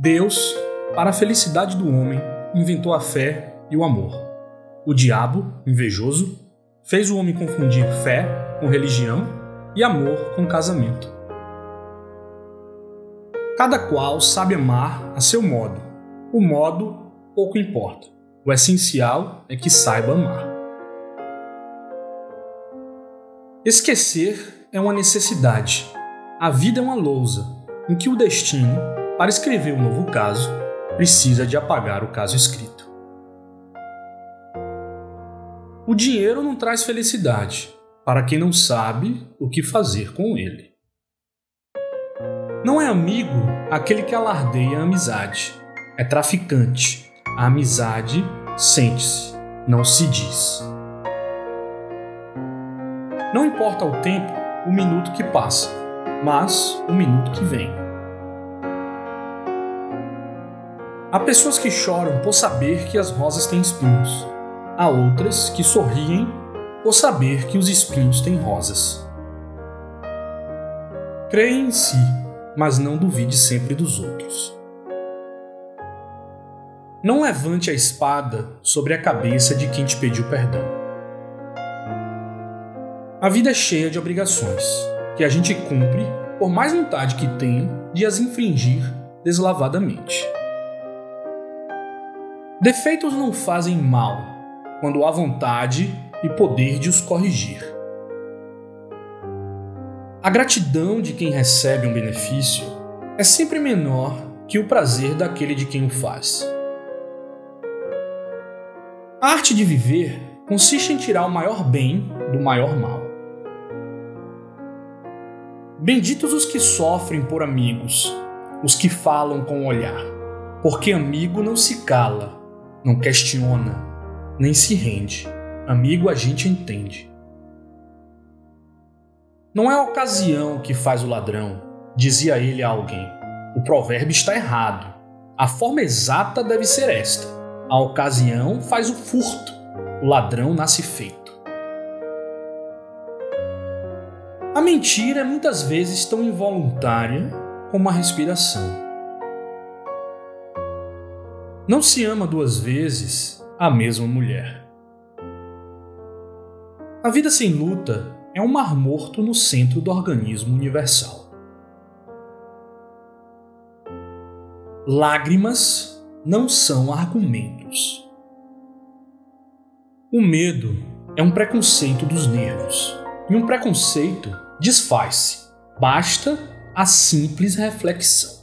Deus, para a felicidade do homem, inventou a fé e o amor. O diabo, invejoso, fez o homem confundir fé com religião e amor com casamento. Cada qual sabe amar a seu modo. O modo pouco importa. O essencial é que saiba amar. Esquecer é uma necessidade. A vida é uma lousa em que o destino para escrever um novo caso, precisa de apagar o caso escrito. O dinheiro não traz felicidade para quem não sabe o que fazer com ele. Não é amigo aquele que alardeia a amizade. É traficante. A amizade sente-se, não se diz. Não importa o tempo, o minuto que passa, mas o minuto que vem. Há pessoas que choram por saber que as rosas têm espinhos. Há outras que sorriem por saber que os espinhos têm rosas. Creia em si, mas não duvide sempre dos outros. Não levante a espada sobre a cabeça de quem te pediu perdão. A vida é cheia de obrigações que a gente cumpre por mais vontade que tenha de as infringir deslavadamente. Defeitos não fazem mal quando há vontade e poder de os corrigir. A gratidão de quem recebe um benefício é sempre menor que o prazer daquele de quem o faz. A arte de viver consiste em tirar o maior bem do maior mal. Benditos os que sofrem por amigos, os que falam com o olhar, porque amigo não se cala, não questiona, nem se rende. Amigo a gente entende. Não é a ocasião que faz o ladrão, dizia ele a alguém. O provérbio está errado. A forma exata deve ser esta: a ocasião faz o furto, o ladrão nasce feito. A mentira é muitas vezes tão involuntária como a respiração. Não se ama duas vezes a mesma mulher. A vida sem luta é um mar morto no centro do organismo universal. Lágrimas não são argumentos. O medo é um preconceito dos nervos, e um preconceito desfaz-se, basta a simples reflexão.